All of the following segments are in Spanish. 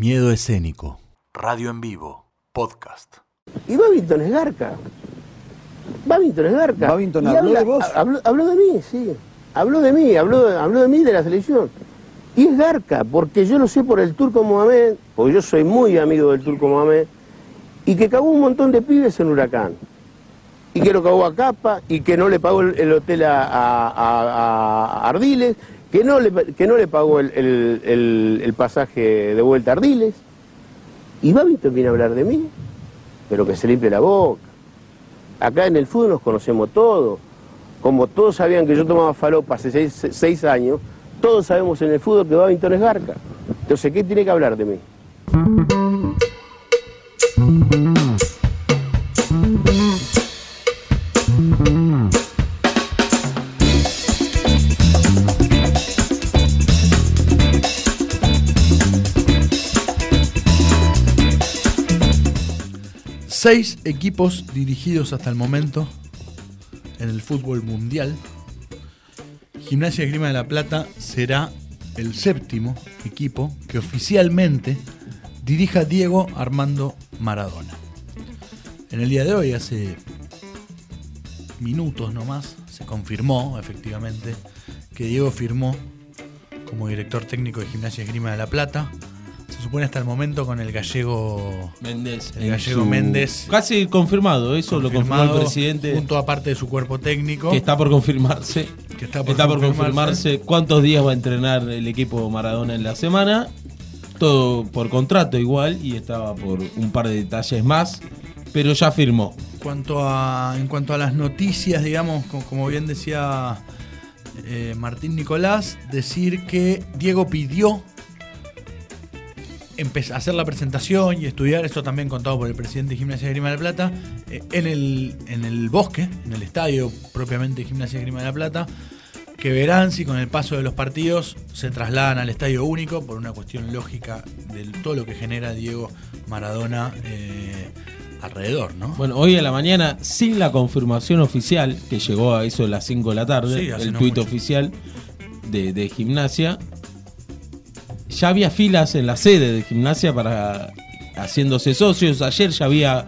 Miedo escénico. Radio en vivo. Podcast. Y Babington es Garca. Babington es Garca. Babington Y habló habla- de vos. ha- Habló, habló de mí, sí. Habló de mí, habló, habló de mí de la selección. Y es Garca, porque yo lo sé por el Turco Mohamed, porque yo soy muy amigo del Turco Mohamed, y que cagó un montón de pibes en Huracán. Y que lo cagó a Capa, y que no le pagó el, el hotel a, a- a- a Ardiles, que no le, que no le pagó el, el- el- pasaje de vuelta a Ardiles. Y Babington viene a hablar de mí, pero que se limpie la boca. Acá en el fútbol nos conocemos todos. Como todos sabían que yo tomaba falopa hace seis, seis años, todos sabemos en el fútbol que Babington es Garca. Entonces, ¿qué tiene que hablar de mí? Seis equipos dirigidos hasta el momento en el fútbol mundial. Gimnasia Grima de la Plata será el séptimo equipo que oficialmente dirija Diego Armando Maradona. En el día de hoy, hace minutos nomás, se confirmó efectivamente que Diego firmó como director técnico de Gimnasia Grima de la Plata. Se supone hasta el momento con el gallego Méndez. El gallego Méndez. Casi confirmado, eso lo confirmó el presidente. junto a parte de su cuerpo técnico Que está por confirmarse. Que está por está por confirmarse. cuántos días va a entrenar el equipo Maradona en la semana. Todo por contrato igual y estaba por un par de detalles más. Pero ya firmó. Cuanto a, en cuanto a las noticias, digamos, co- como bien decía eh, Martín Nicolás, decir que Diego pidió hacer la presentación y estudiar, esto también contado por el presidente de Gimnasia de Grima de la Plata, eh, en, el, en el bosque, en el estadio propiamente de Gimnasia de Grima de la Plata, que verán si con el paso de los partidos se trasladan al estadio único por una cuestión lógica de todo lo que genera Diego Maradona eh, alrededor, ¿no? Bueno, hoy a la mañana, sin la confirmación oficial, que llegó a eso de las 5 de la tarde, Sí, el no tuit oficial de, de gimnasia, ya había filas en la sede de gimnasia para haciéndose socios. Ayer ya había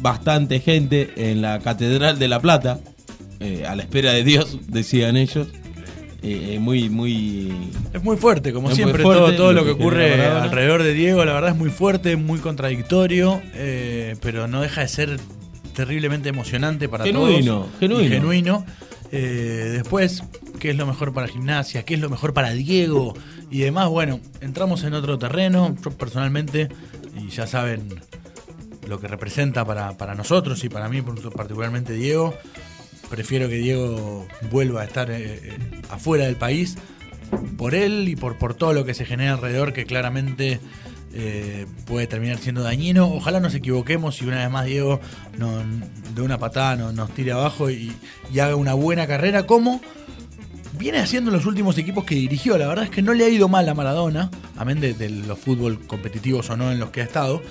bastante gente en la Catedral de La Plata, eh, a la espera de Dios, decían ellos. Eh, eh, muy, muy. Es muy fuerte, como siempre, fuerte todo, todo lo que que ocurre alrededor de Diego, la verdad es muy fuerte, muy contradictorio, pero no deja de ser terriblemente emocionante para Genuino, todos. genuino. Genuino. Después, ¿qué es lo mejor para gimnasia? ¿Qué es lo mejor para Diego? Y demás, bueno, entramos en otro terreno. Yo personalmente, y ya saben lo que representa para, para nosotros y para mí particularmente Diego, prefiero que Diego vuelva a estar eh, eh, afuera del país por él y por, por todo lo que se genera alrededor que claramente eh, puede terminar siendo dañino. Ojalá nos equivoquemos y una vez más Diego no- de una patada no- nos tire abajo y, haga una buena carrera como viene haciendo en los últimos equipos que dirigió. La verdad es que no le ha ido mal a Maradona, amén de, de los fútbol competitivos o no en los que ha estado,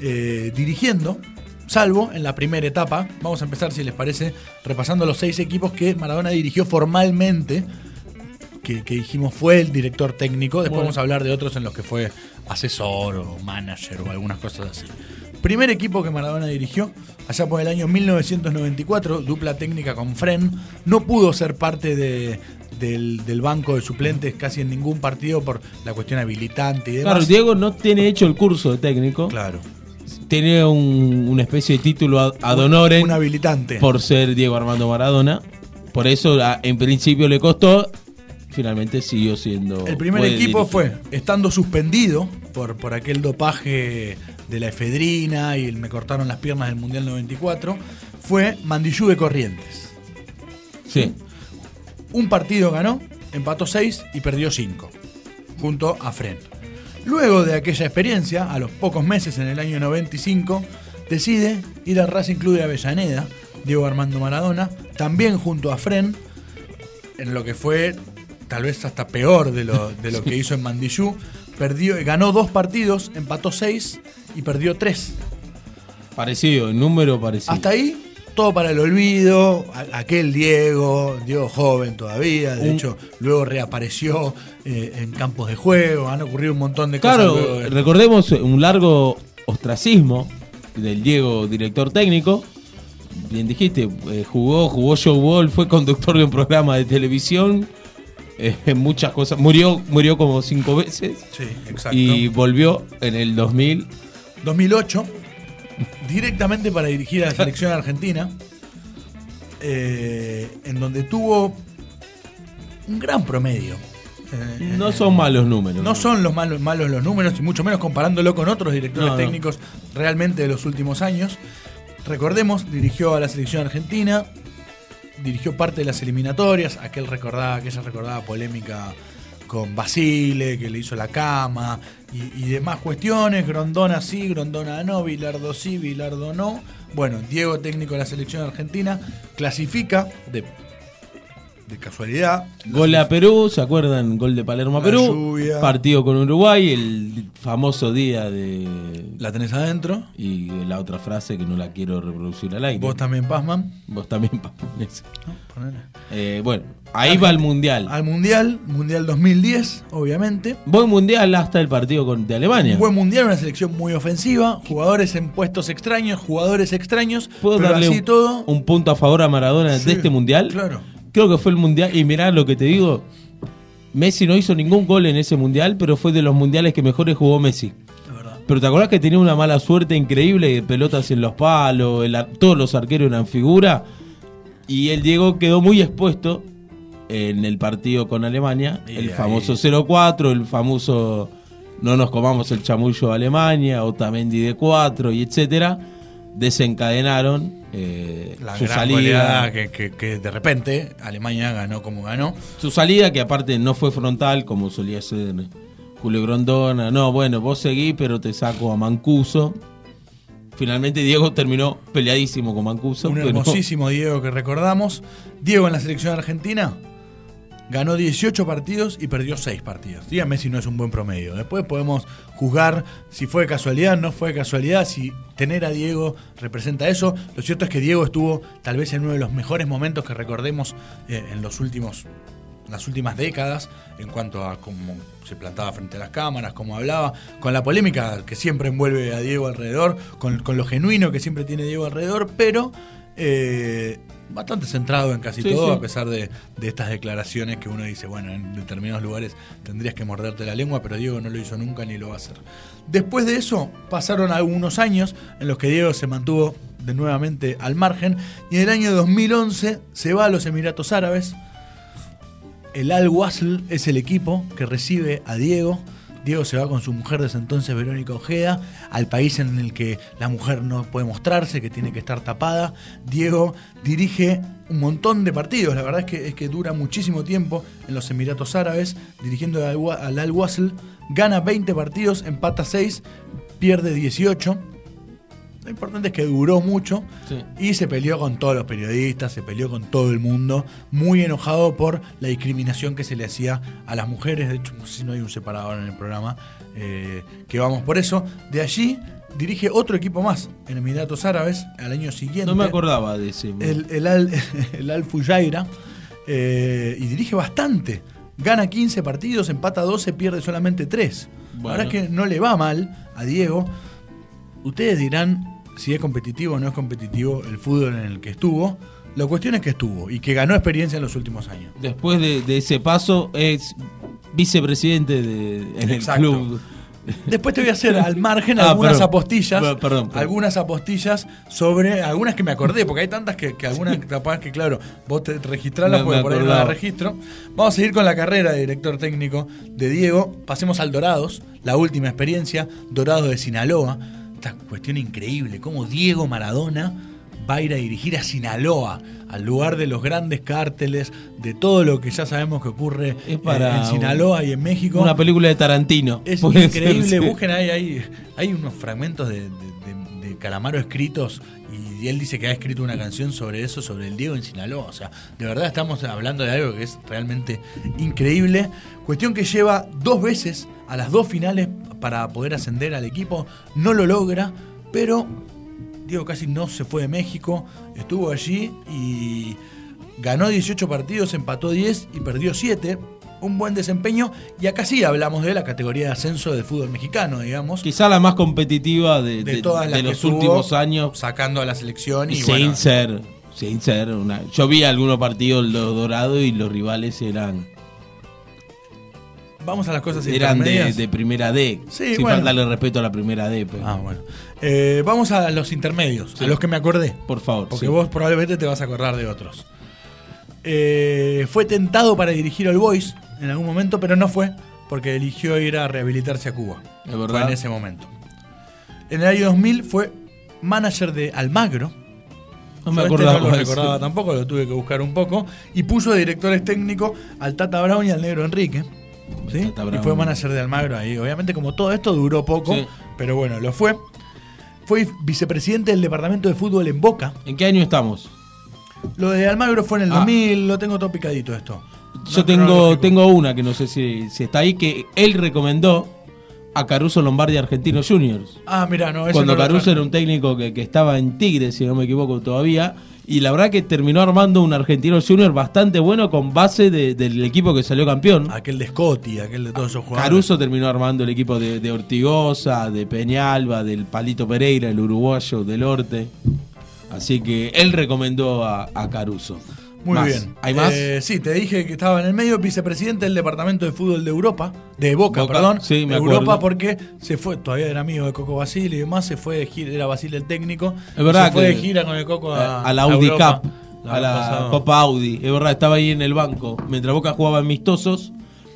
eh, dirigiendo, salvo en la primera etapa. Vamos a empezar, si les parece, repasando los seis equipos que Maradona dirigió formalmente, que, que dijimos fue el director técnico. Después Bueno. vamos a hablar de otros en los que fue asesor o manager o algunas cosas así. Primer equipo que Maradona dirigió, allá por el año 1994, dupla técnica con Fren, no pudo ser parte de- del, del banco de suplentes casi en ningún partido por la cuestión habilitante y demás. Claro, Diego no tiene hecho el curso de técnico. Claro. Tiene un- una especie de título ad, ad honorem Un habilitante. por ser Diego Armando Maradona. Por eso en principio le costó. Finalmente siguió siendo. El primer equipo dirigir. fue, estando suspendido por, por aquel dopaje de la efedrina y el me cortaron las piernas del Mundial 94, fue Mandillú de Corrientes. Sí. Un partido ganó, empató 6 y perdió 5, junto a Fren. Luego de aquella experiencia, a los pocos meses, en el año 95, decide ir al Racing Club de Avellaneda, Diego Armando Maradona, también junto a Fren, en lo que fue tal vez hasta peor de lo, de lo que hizo en Mandillú. Perdió, ganó dos partidos, empató seis y perdió tres. Parecido, en número parecido. Hasta ahí todo para el olvido, aquel Diego, Diego joven todavía, de Un- hecho luego reapareció eh, en campos de juego, han ocurrido un montón de cosas. Claro, recordemos un largo ostracismo del Diego, director técnico. Bien dijiste, eh, jugó, jugó showball, fue conductor de un programa de televisión, eh, muchas cosas. Murió, murió como cinco veces Sí, exacto. y volvió en el 2000. 2008, directamente para dirigir a la selección argentina, eh, en donde tuvo un gran promedio. Eh, No son malos números. No son los malos, malos los números, y mucho menos comparándolo con otros directores No, no. técnicos realmente de los últimos años. Recordemos, dirigió a la selección argentina, dirigió parte de las eliminatorias, aquel recordaba, aquella recordada polémica con Basile, que le hizo la cama, y, demás cuestiones, Grondona sí, Grondona no, Bilardo sí, Bilardo no. Bueno, Diego, técnico de la selección argentina, clasifica de, de casualidad. Gol a Perú, ¿se acuerdan? Gol de Palermo a Perú. lluvia. Partido con Uruguay, el famoso día de. La tenés adentro. Y la otra frase que no la quiero reproducir al aire. Vos también, Pazman. Vos también. ¿no? Ponele. Eh, bueno, ahí va el mundial. Al Mundial, Mundial 2010, obviamente. Buen mundial hasta el partido con, de Alemania. Buen Mundial, una selección muy ofensiva, jugadores en puestos extraños, jugadores extraños, ¿Puedo pero darle así un, todo. un punto a favor a Maradona Sí, de este mundial? Claro. Creo que fue el mundial. Y mirá lo que te digo. Messi no hizo ningún gol en ese mundial, pero fue de los mundiales que mejores jugó Messi. Pero te acordás que tenía una mala suerte increíble, de pelotas en los palos, el todos los arqueros eran figura. Y el Diego quedó muy expuesto en el partido con Alemania. Y el famoso 0-4, el famoso no nos comamos el chamullo de Alemania, Otamendi de 4 y etcétera. Desencadenaron eh, La su gran salida. que, que- que de repente Alemania ganó como ganó. Su salida, que aparte no fue frontal, como solía ser Julio Grondona. No, bueno, vos seguís, pero te saco a Mancuso. Finalmente Diego terminó peleadísimo con Mancuso. Un pero- hermosísimo Diego que recordamos. Diego en la selección argentina ganó 18 partidos y perdió 6 partidos. Dígame si no es un buen promedio. Después podemos juzgar si fue casualidad, no fue casualidad, si tener a Diego representa eso. Lo cierto es que Diego estuvo tal vez en uno de los mejores momentos que recordemos eh, en los últimos las últimas décadas en cuanto a cómo se plantaba frente a las cámaras, cómo hablaba, con la polémica que siempre envuelve a Diego alrededor, con, lo genuino que siempre tiene Diego alrededor, pero eh, bastante centrado en casi Sí, todo, sí. a pesar de, de estas declaraciones que uno dice, bueno, en determinados lugares tendrías que morderte la lengua, pero Diego no lo hizo nunca ni lo va a hacer. Después de eso, pasaron algunos años en los que Diego se mantuvo de nuevamente al margen y en el año 2011 se va a los Emiratos Árabes. El Al Wasl es el equipo que recibe a Diego. Diego se va con su mujer desde entonces, Verónica Ojeda, al país en el que la mujer no puede mostrarse, que tiene que estar tapada. Diego dirige un montón de partidos, la verdad es que, es que dura muchísimo tiempo en los Emiratos Árabes, dirigiendo al, Wa- al Al Wasl. Gana 20 partidos, empata 6, pierde 18. Lo importante es que duró mucho Sí. y se peleó con todos los periodistas, se peleó con todo el mundo, muy enojado por la discriminación que se le hacía a las mujeres. De hecho, si no hay un separador en el programa, eh, que vamos por eso. De allí dirige otro equipo más en Emiratos Árabes al año siguiente. No me acordaba de ese. El, el Al, el Al Fujairah, eh, y dirige bastante. Gana 15 partidos, empata 12, pierde solamente 3. La Bueno. verdad es que no le va mal a Diego. Ustedes dirán si es competitivo o no es competitivo el fútbol en el que estuvo. La cuestión es que estuvo y que ganó experiencia en los últimos años. Después de, de ese paso, es vicepresidente de, en el Exacto. club. Después te voy a hacer al margen Ah, algunas perdón. apostillas. Perdón. Algunas apostillas sobre. Algunas que me acordé, porque hay tantas que, que algunas capaz que, claro, vos te registrarlas Me- porque por ahí no acordaba. registro. Vamos a seguir con la carrera de director técnico de Diego. Pasemos al Dorados, la última experiencia. Dorados de Sinaloa. Esta cuestión increíble. Cómo Diego Maradona va a ir a dirigir a Sinaloa, al lugar de los grandes cárteles, de todo lo que ya sabemos que ocurre para en Sinaloa y en México. Una película de Tarantino. Es increíble, ser, sí. busquen ahí, hay, hay unos fragmentos de, de- de- de Calamaro escritos y él dice que ha escrito una canción sobre eso, sobre el Diego en Sinaloa. O sea, de verdad estamos hablando de algo que es realmente increíble. Cuestión que lleva dos veces a las dos finales para poder ascender al equipo, no lo logra, pero Diego casi no se fue de México, estuvo allí y ganó 18 partidos, empató 10 y perdió 7. Un buen desempeño y acá sí hablamos de la categoría de ascenso del fútbol mexicano, digamos. Quizá la más competitiva de, De de- todas las de los últimos años. Sacando a la selección y sin bueno, ser, sin ser una. Yo vi algunos partidos los dorados y los rivales eran, vamos a las cosas eran de, intermedias. de primera D. Sí, sin bueno. faltarle respeto a la primera D, pero Ah, bueno. Eh, vamos a los intermedios, Sí. a los que me acordé. por favor. Porque sí. vos probablemente te vas a acordar de otros. Eh, fue tentado para dirigir al Boys en algún momento, pero no fue, porque eligió ir a rehabilitarse a Cuba. Es Fue verdad. en ese momento. En el año 2000 fue manager de Almagro. No me este acordaba. no lo de recordaba tampoco, lo tuve que buscar un poco. Y puso de directores técnicos al Tata Brown y al Negro Enrique. Y fue manager de Almagro ahí. Obviamente, como todo esto duró poco, Sí. pero bueno, lo fue. Fue vicepresidente del departamento de fútbol en Boca. ¿En qué año estamos? Lo de Almagro fue en el Ah. 2000, lo tengo todo picadito esto. Yo No, tengo, tengo una que no sé si, si está ahí, que él recomendó a Caruso Lombardi Argentinos Juniors. Ah, mira, no, eso Cuando no Caruso era un técnico que, que estaba en Tigre, si no me equivoco todavía, y la verdad que terminó armando un Argentinos Juniors bastante bueno con base de- del equipo que salió campeón. Aquel de Scotty, aquel de todos esos jugadores. Caruso terminó armando el equipo de, de Ortigosa, de Peñalba, del Palito Pereira, el uruguayo del Orte. Así que él recomendó a, a Caruso. Muy Más. bien. ¿Hay más? Eh, sí, te dije que estaba en el medio, vicepresidente del Departamento de Fútbol de Europa, de Boca, Boca, perdón. sí, me de Europa acuerdo. porque se fue, todavía era amigo de Coco Basile y demás, se fue de gira, era Basile el técnico. Es verdad se fue que- de gira con el Coco a, a la Audi Europa, Cup, la a la. Copa Audi. Es verdad, estaba ahí en el banco. Mientras Boca jugaba amistosos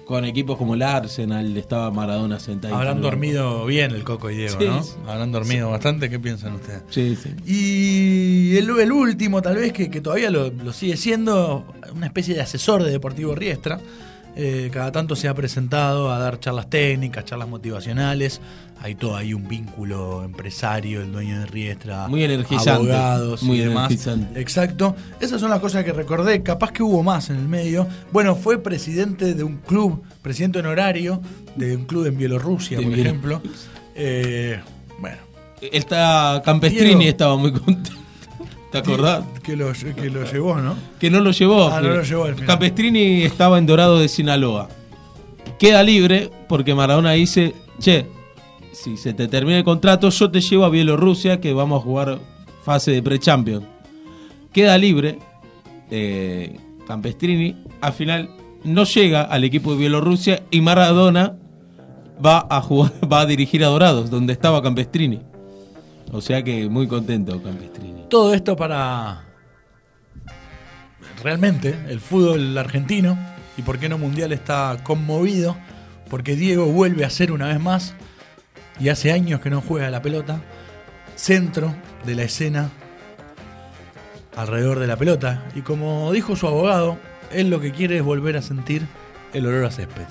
con equipos como el Arsenal, estaba Maradona sentado. Habrán dormido bien el Coco y Diego, Sí, ¿no? sí. Habrán dormido bastante, ¿qué piensan ustedes? Sí, sí. Y el, el último, tal vez, que, que todavía lo, lo sigue siendo, una especie de asesor de Deportivo Riestra. Eh, cada tanto se ha presentado a dar charlas técnicas, charlas motivacionales. Hay todo ahí un vínculo empresario, el dueño de Riestra, Muy energizante, abogados muy y demás. energizante. Exacto. Esas son las cosas que recordé. Capaz que hubo más en el medio. Bueno, fue presidente de un club, presidente honorario de un club en Bielorrusia, De por ejemplo. Eh, bueno, Esta Campestrini Diego. estaba muy contento. ¿Te acordás? que lo, que lo llevó, ¿no? Que no lo llevó. Ah, no lo llevó al final. Campestrini estaba en Dorado de Sinaloa. Queda libre porque Maradona dice, che, si se te termina el contrato, yo te llevo a Bielorrusia que vamos a jugar fase de pre-champion. Queda libre eh, Campestrini. Al final no llega al equipo de Bielorrusia y Maradona va a jugar, va a dirigir a Dorados, donde estaba Campestrini. O sea que muy contento Campestrini. Todo esto para realmente el fútbol argentino y por qué no mundial está conmovido porque Diego vuelve a ser una vez más y hace años que no juega la pelota centro de la escena alrededor de la pelota y como dijo su abogado él lo que quiere es volver a sentir el olor a césped